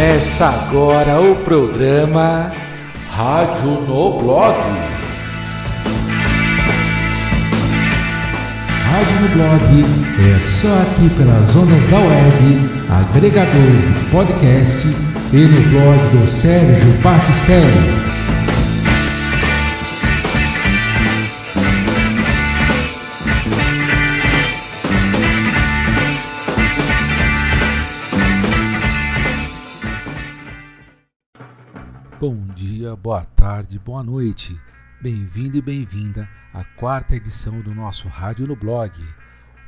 Começa agora o programa Rádio no Blog. Rádio no Blog é só aqui pelas ondas da web, agregadores de podcast e no blog do Sérgio Batistelli. Bom dia, boa tarde, boa noite. Bem-vindo e bem-vinda à quarta edição do nosso Rádio no Blog.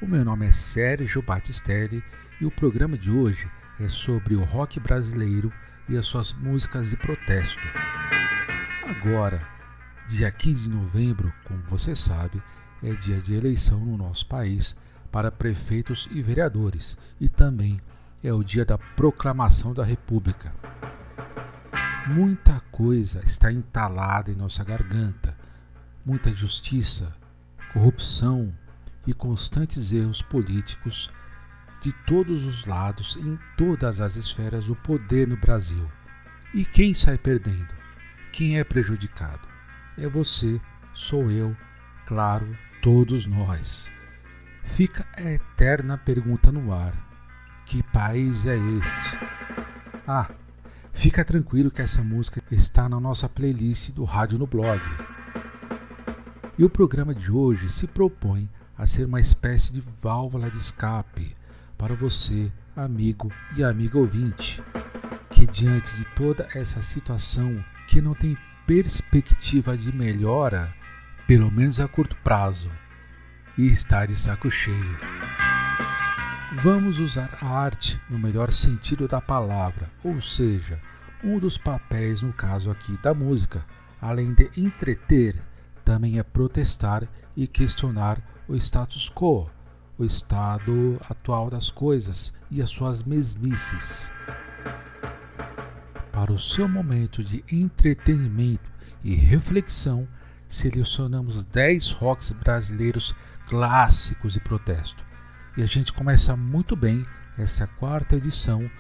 O meu nome é Sérgio Batistelli e o programa de hoje é sobre o rock brasileiro e as suas músicas de protesto. Agora, dia 15 de novembro, como você sabe, é dia de eleição no nosso país para prefeitos e vereadores e também é o dia da proclamação da República. Muita coisa está entalada em nossa garganta, muita justiça, corrupção e constantes erros políticos de todos os lados, em todas as esferas do poder no Brasil. E quem sai perdendo? Quem é prejudicado? É você, sou eu, claro, todos nós. Fica a eterna pergunta no ar: que país é este? Ah, Fica tranquilo que essa música está na nossa playlist do Rádio no Blog. E o programa de hoje se propõe a ser uma espécie de válvula de escape para você, amigo e amiga ouvinte, que diante de toda essa situação que não tem perspectiva de melhora, pelo menos a curto prazo, e está de saco cheio. Vamos usar a arte no melhor sentido da palavra, ou seja, um dos papéis, no caso aqui da música, além de entreter, também é protestar e questionar o status quo, o estado atual das coisas e as suas mesmices. Para o seu momento de entretenimento e reflexão, selecionamos 10 rocks brasileiros clássicos de protesto e a gente começa muito bem essa quarta edição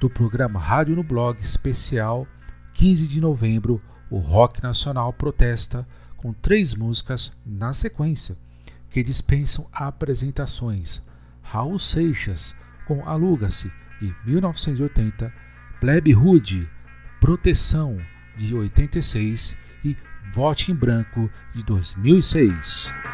do programa Rádio no Blog especial 15 de novembro. O Rock Nacional protesta com três músicas na sequência que dispensam apresentações. Raul Seixas com Aluga-se de 1980, Plebe Rude, Proteção de 86 e Vote em Branco de 2006.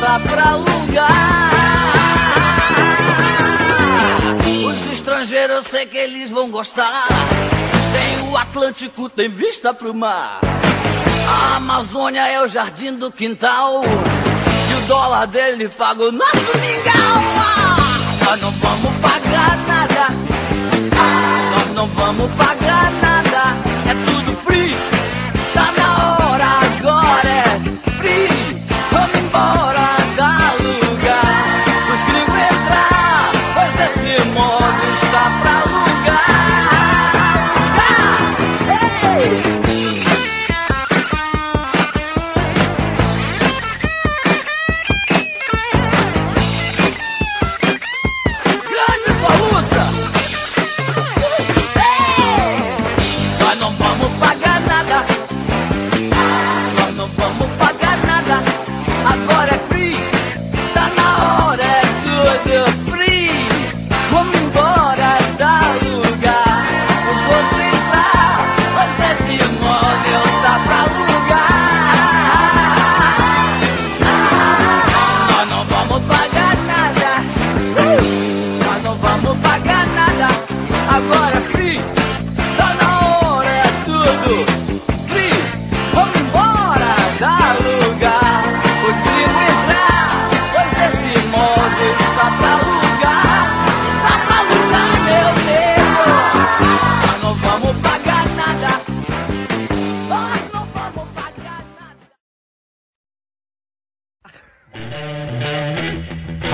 Tá pra alugar. Os estrangeiros eu sei que eles vão gostar. Tem o Atlântico, tem vista pro mar. A Amazônia é o jardim do quintal. E o dólar dele paga o nosso mingau.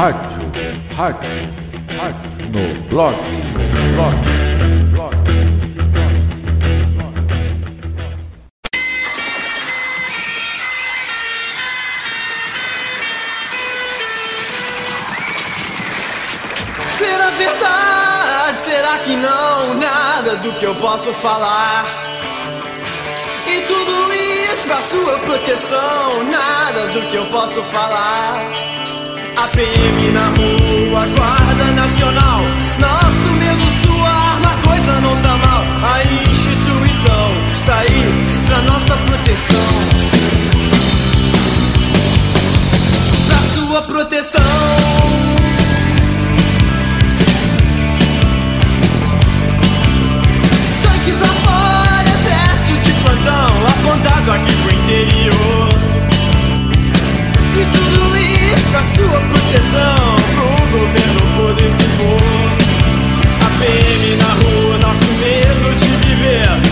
Rádio, rádio, rádio, no blog, blog. Será verdade? Será que não? Nada do que eu posso falar. E tudo isso pra sua proteção. Nada do que eu posso falar. A PM na rua, Guarda Nacional. Nosso medo, sua arma, coisa não tá mal. A instituição está aí pra nossa proteção. Pra sua proteção. apontado aqui pro interior. Com pra sua proteção. Pro governo poder se pôr A PM na rua, nosso medo de viver.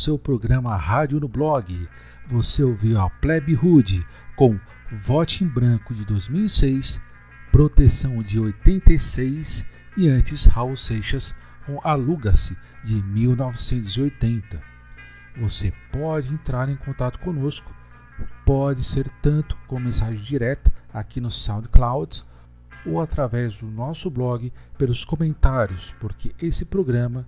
Seu programa Rádio no Blog. Você ouviu a Plebe Hood com Vote em Branco de 2006, Proteção de 86 e antes Raul Seixas com Aluga-se de 1980. Você pode entrar em contato conosco, pode ser tanto com mensagem direta aqui no SoundCloud ou através do nosso blog pelos comentários, porque esse programa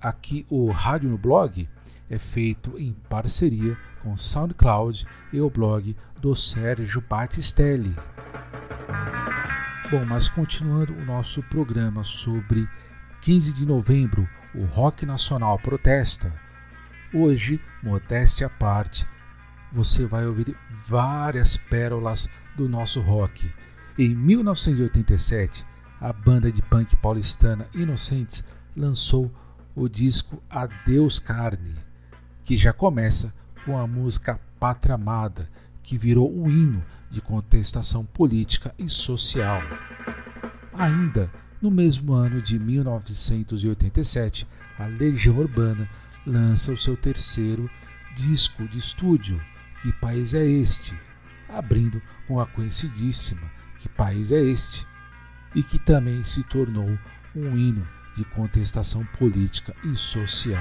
aqui o Rádio no Blog é feito em parceria com o SoundCloud e o blog do Sérgio Batistelli. Bom, mas continuando o nosso programa sobre 15 de novembro, o Rock Nacional protesta. Hoje, modéstia à parte, você vai ouvir várias pérolas do nosso rock. Em 1987, a banda de punk paulistana Inocentes lançou o disco Adeus Carne, que já começa com a música Pátria Amada, que virou um hino de contestação política e social. Ainda no mesmo ano de 1987, a Legião Urbana lança o seu terceiro disco de estúdio, Que País é Este? abrindo com a conhecidíssima Que País é Este? e que também se tornou um hino de contestação política e social.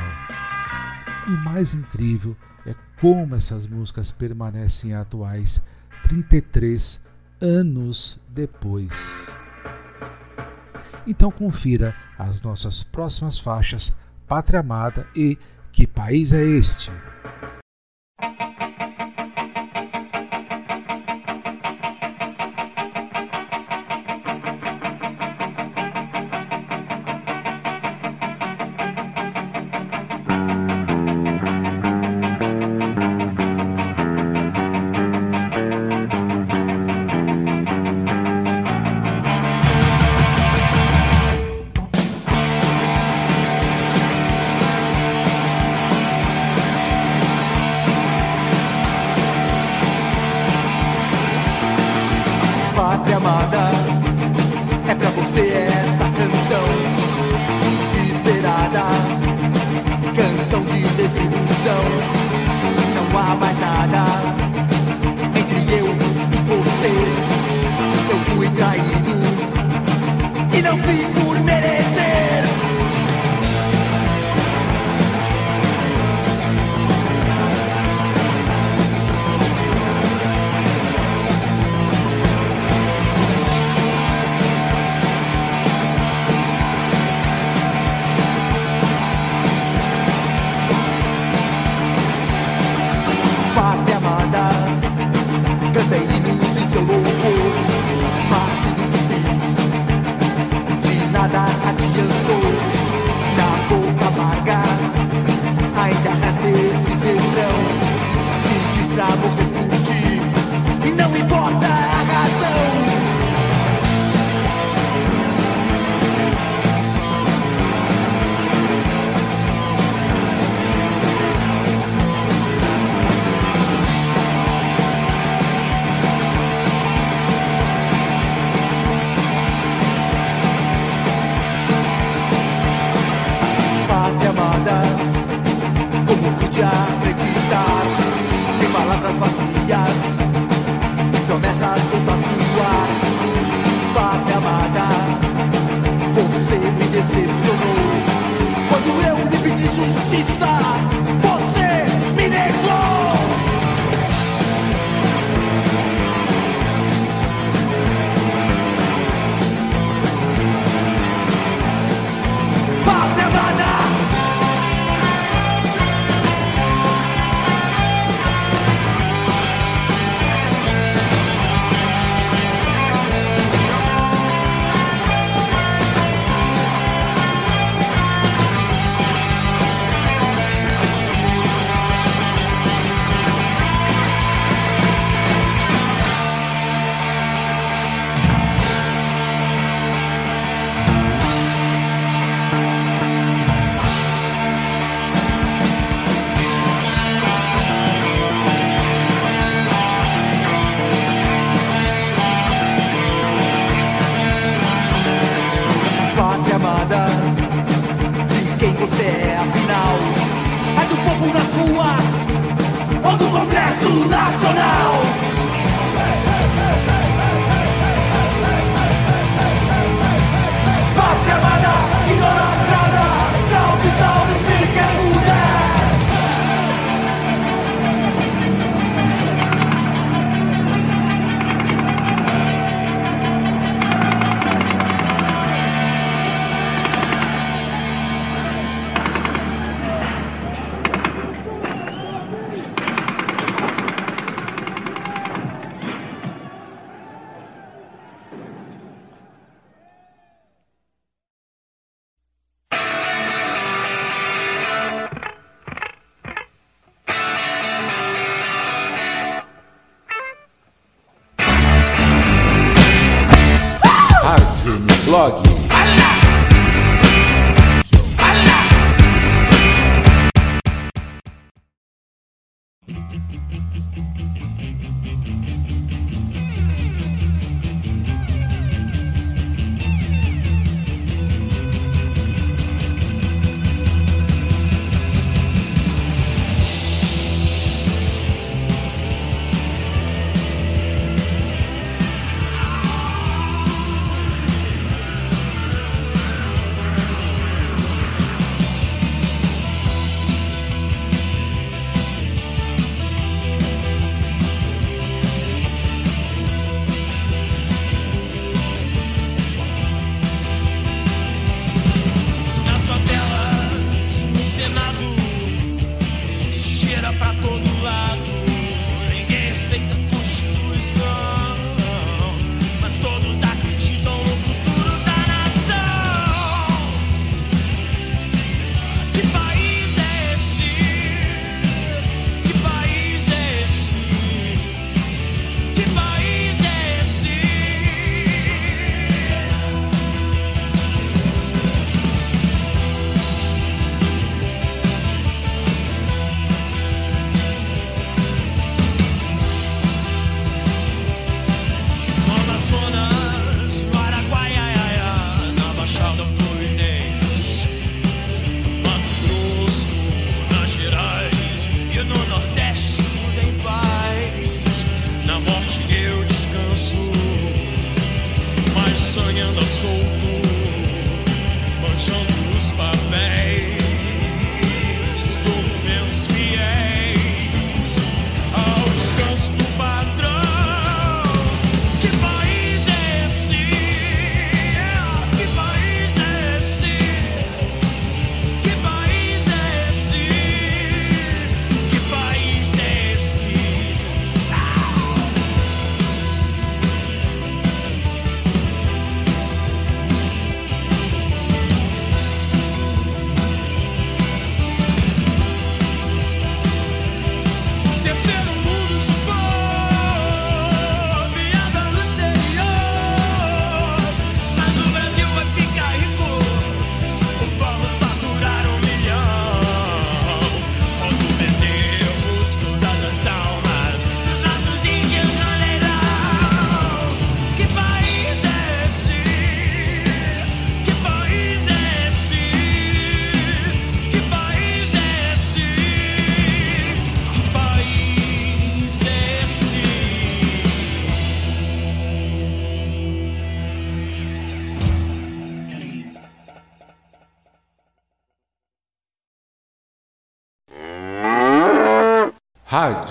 E o mais incrível é como essas músicas permanecem atuais 33 anos depois. Então confira as nossas próximas faixas Pátria Amada e Que País é Este? blog.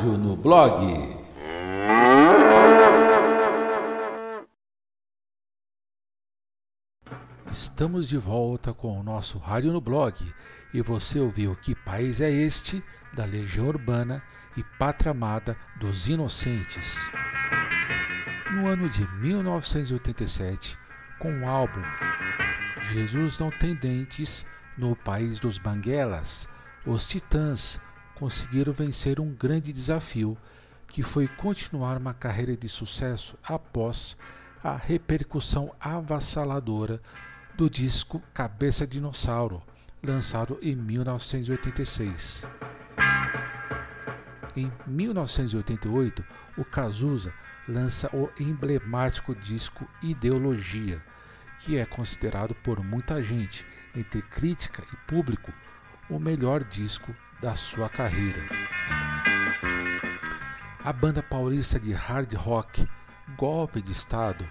Rádio no Blog. Estamos de volta com o nosso Rádio no Blog e você ouviu Que País é Este? da Legião Urbana e Pátria Amada dos Inocentes. No ano de 1987, com o álbum Jesus Não Tem Dentes, no país dos Banguelas, os Titãs conseguiram vencer um grande desafio que foi continuar uma carreira de sucesso após a repercussão avassaladora do disco Cabeça Dinossauro, lançado em 1986. Em 1988, o Cazuza lança o emblemático disco Ideologia, que é considerado por muita gente, entre crítica e público, o melhor disco da sua carreira. A banda paulista de hard rock Golpe de Estado,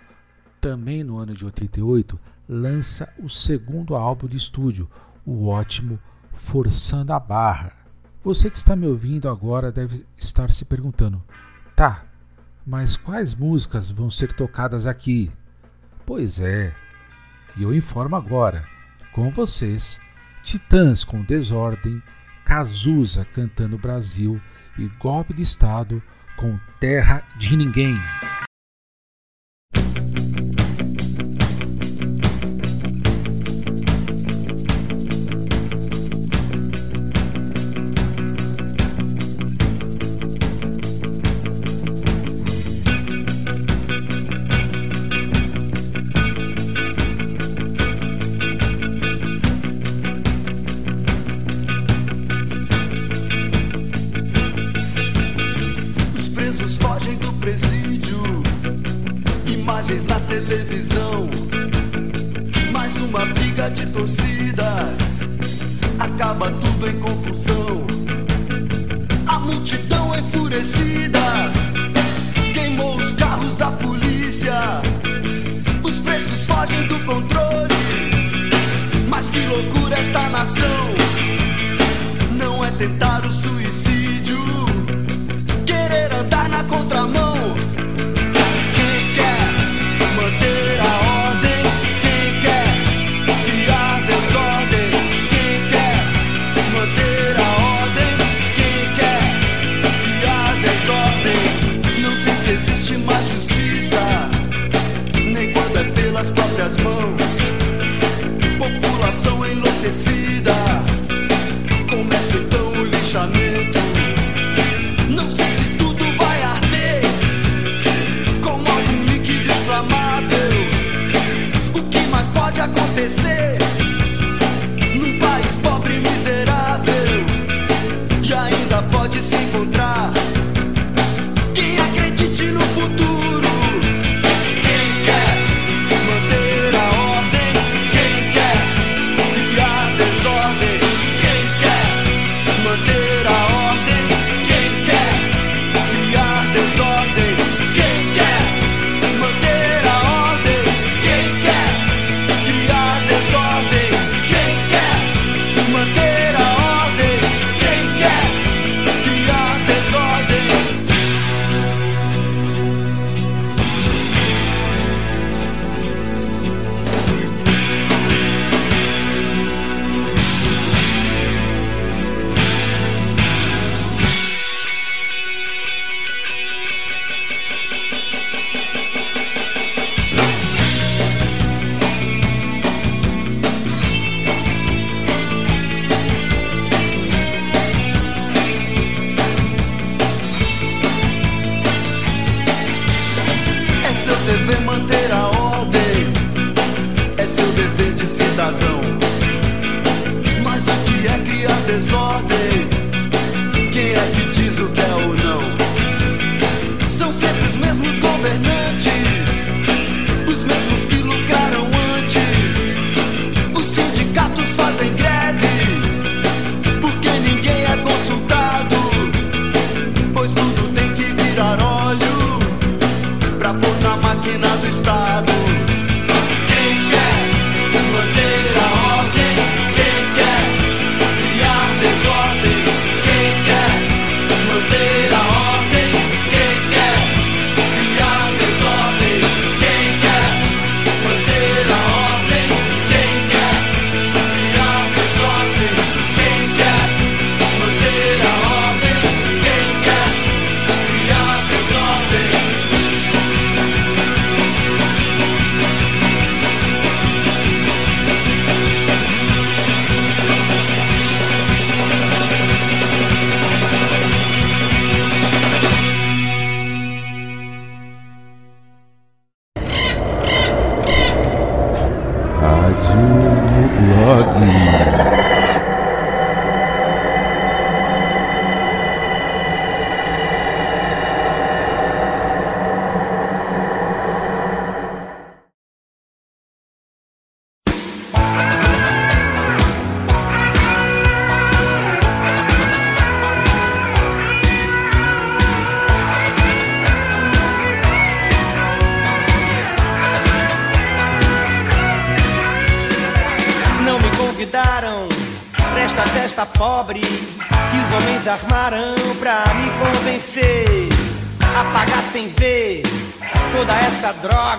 também no ano de 88, lança o segundo álbum de estúdio, o ótimo Forçando a Barra. Você que está me ouvindo agora deve estar se perguntando: tá, mas quais músicas vão ser tocadas aqui? Pois é, e eu informo agora, com vocês, Titãs com Desordem, Cazuza cantando Brasil e Golpe de Estado com Terra de Ninguém.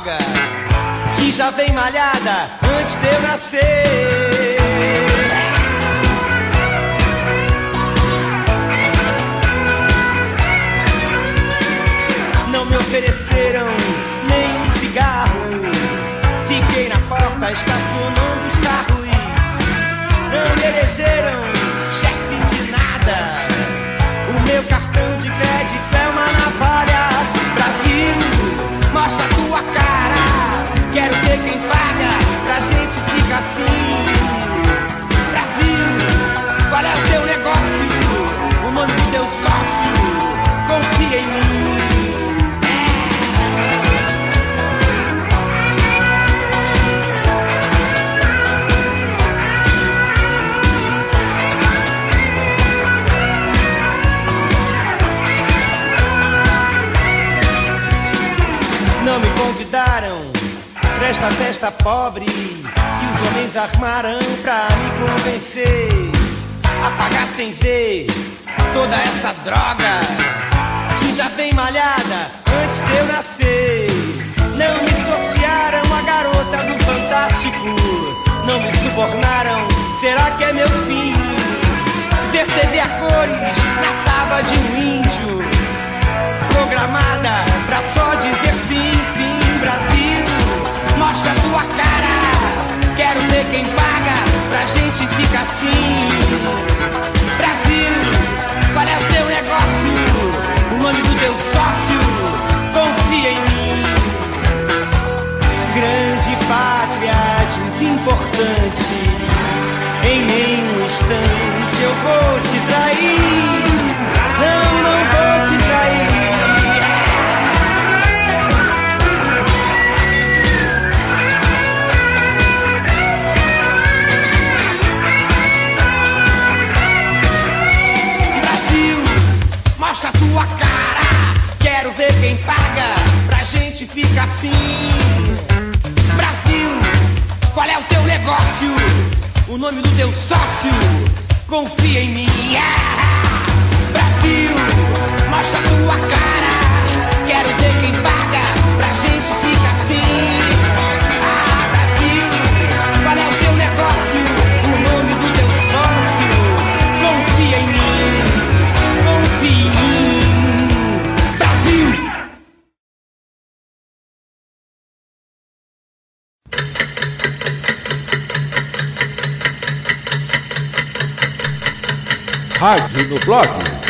Droga que já vem malhada antes de eu nascer. Não me ofereceram nem um cigarro. Fiquei na porta estacionando os carros. Não me elegeram chefe de nada. O meu cartão de crédito é uma navalha. Brasil, mostra cara. Quero ver quem paga pra gente ficar assim. Brasil, qual é o teu negócio? Esta festa pobre que os homens armaram pra me convencer a pagar sem ver toda essa droga que já vem malhada antes de eu nascer. Não me sortearam a garota do Fantástico, não me subornaram. Será que é meu fim? Ver TV a cores na tábua de gente ficar assim. Brasil, qual é o teu negócio? O nome do teu sócio? Confia em mim. Ah! Brasil, mostra tua cara. Quero ver quem paga pra gente ficar assim. Rádio no blog.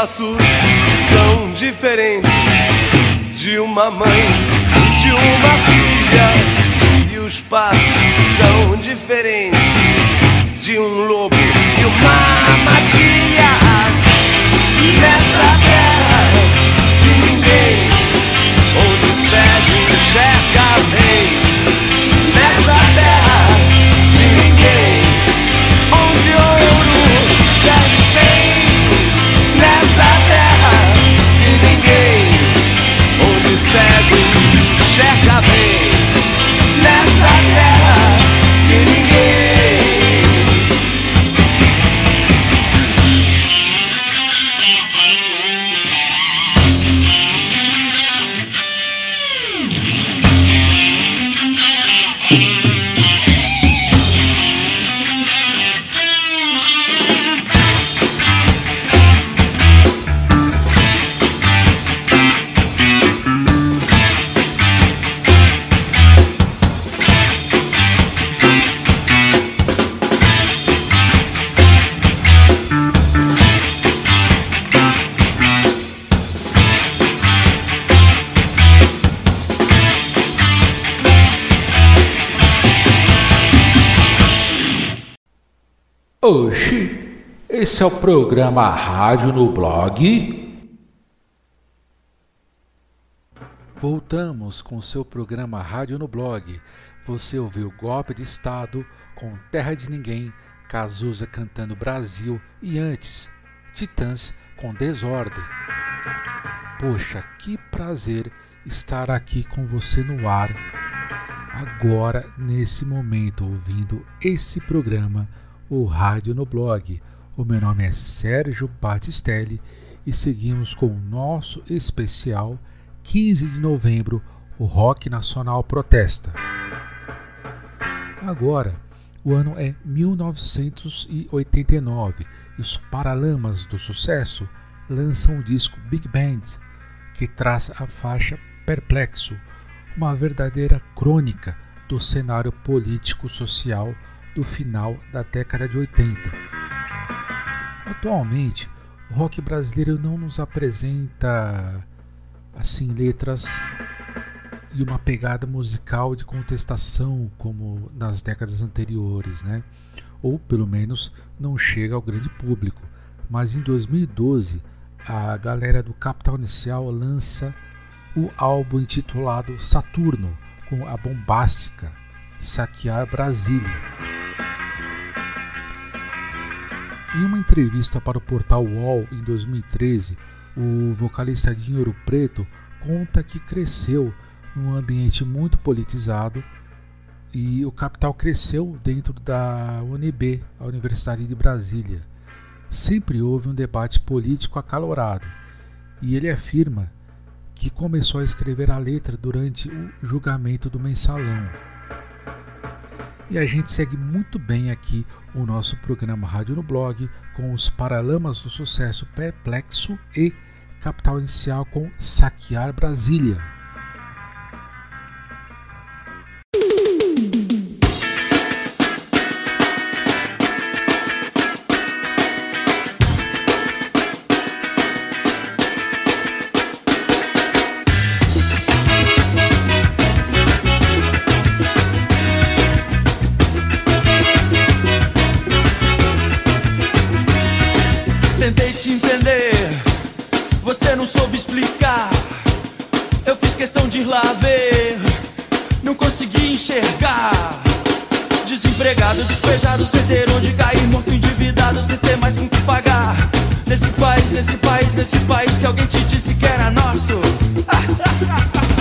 Passos são diferentes de uma mãe e de uma filha. E os passos são diferentes Oxi, esse é o programa Rádio no Blog? Voltamos com seu programa Rádio no Blog. Você ouviu Golpe de Estado com Terra de Ninguém, Cazuza cantando Brasil e antes Titãs com Desordem. Poxa, que prazer estar aqui com você no ar, agora, nesse momento, ouvindo esse programa, o Rádio no Blog. O meu nome é Sérgio Batistelli e seguimos com o nosso especial 15 de novembro, o Rock Nacional Protesta. Agora, o ano é 1989 e os Paralamas do Sucesso lançam o disco Big Band, que traz a faixa Perplexo, uma verdadeira crônica do cenário político-social do final da década de 80. Atualmente, o rock brasileiro não nos apresenta assim letras e uma pegada musical de contestação como nas décadas anteriores, né? Ou pelo menos não chega ao grande público. Mas em 2012, a galera do Capital Inicial lança o álbum intitulado Saturno, com a bombástica Saquear Brasília. Em uma entrevista para o portal UOL em 2013, o vocalista Dinheiro Preto conta que cresceu num ambiente muito politizado e o Capital cresceu dentro da UNB, a Universidade de Brasília. Sempre houve um debate político acalorado e ele afirma que começou a escrever a letra durante o julgamento do mensalão. E a gente segue muito bem aqui o nosso programa Rádio no Blog com os Paralamas do Sucesso Perplexo e Capital Inicial com Saquear Brasília. Você não soube explicar. Eu fiz questão de ir lá ver, não consegui enxergar. Desempregado, despejado, sem ter onde cair, morto, endividado, sem ter mais com que pagar. Nesse país, nesse país, nesse país que alguém te disse que era nosso. Mandaram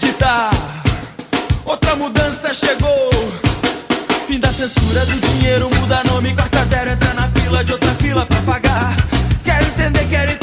acreditar, outra mudança chegou. Fim da censura do dinheiro, muda nome, corta zero, entra na fila de outra fila pra pagar. Quero entender, quero entender,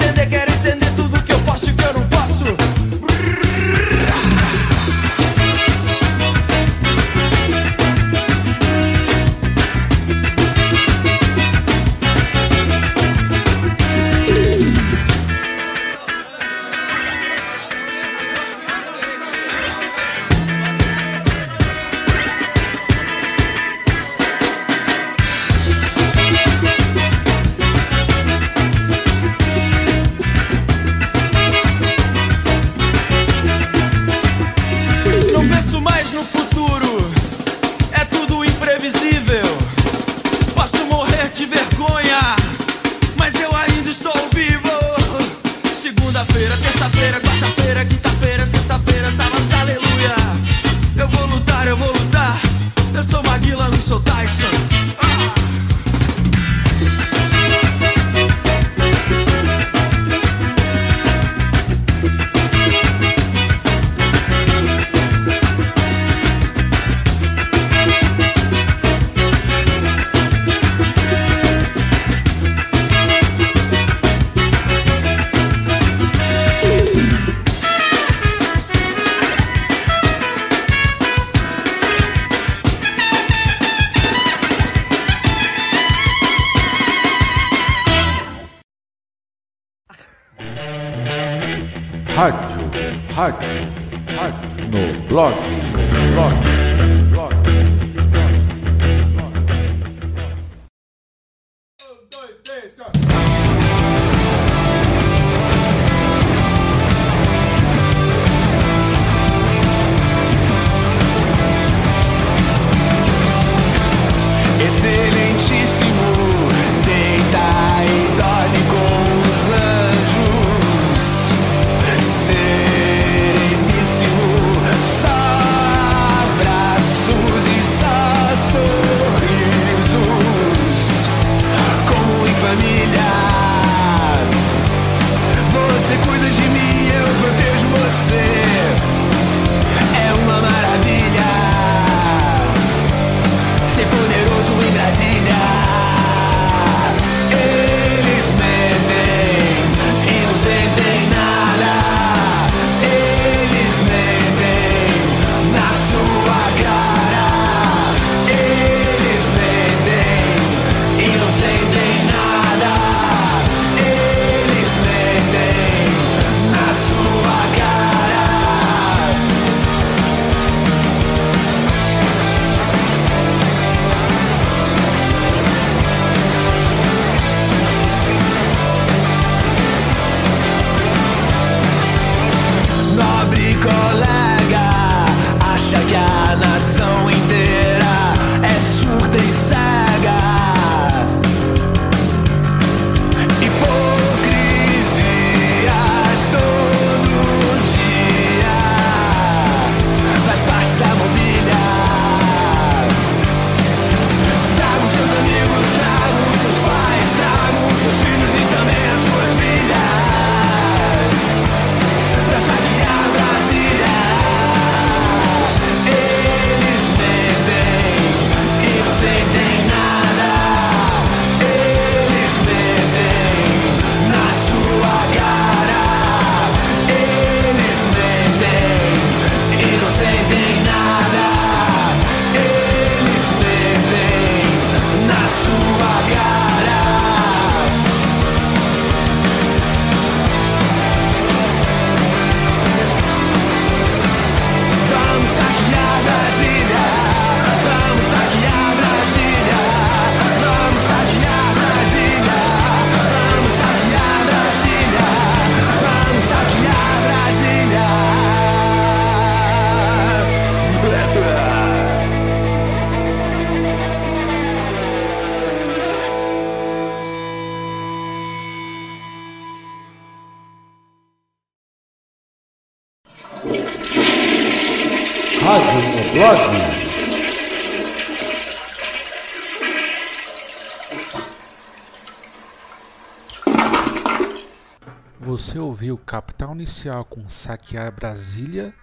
Você ouviu Capital Inicial com Saquear Brasília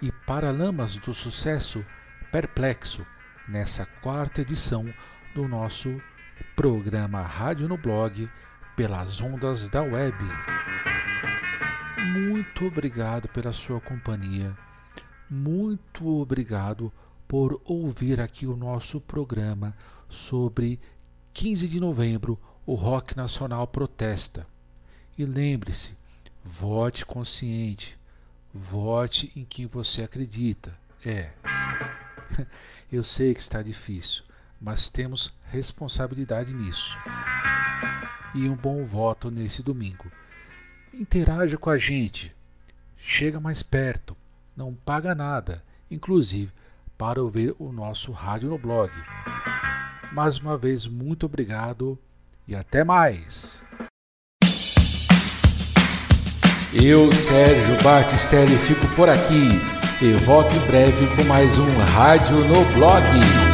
e Paralamas do Sucesso Perplexo nessa quarta edição do nosso programa Rádio no Blog pelas ondas da web. Muito obrigado pela sua companhia. Muito obrigado por ouvir aqui o nosso programa sobre 15 de novembro, o Rock Nacional protesta. E lembre-se, vote consciente, vote em quem você acredita. É. Eu sei que está difícil, mas temos responsabilidade nisso. E um bom voto nesse domingo. Interaja com a gente. Chega mais perto. Não paga nada, inclusive para ouvir o nosso rádio no blog. Mais uma vez, muito obrigado e até mais. Eu, Sérgio Batistelli, fico por aqui e volto em breve com mais um Rádio no Blog.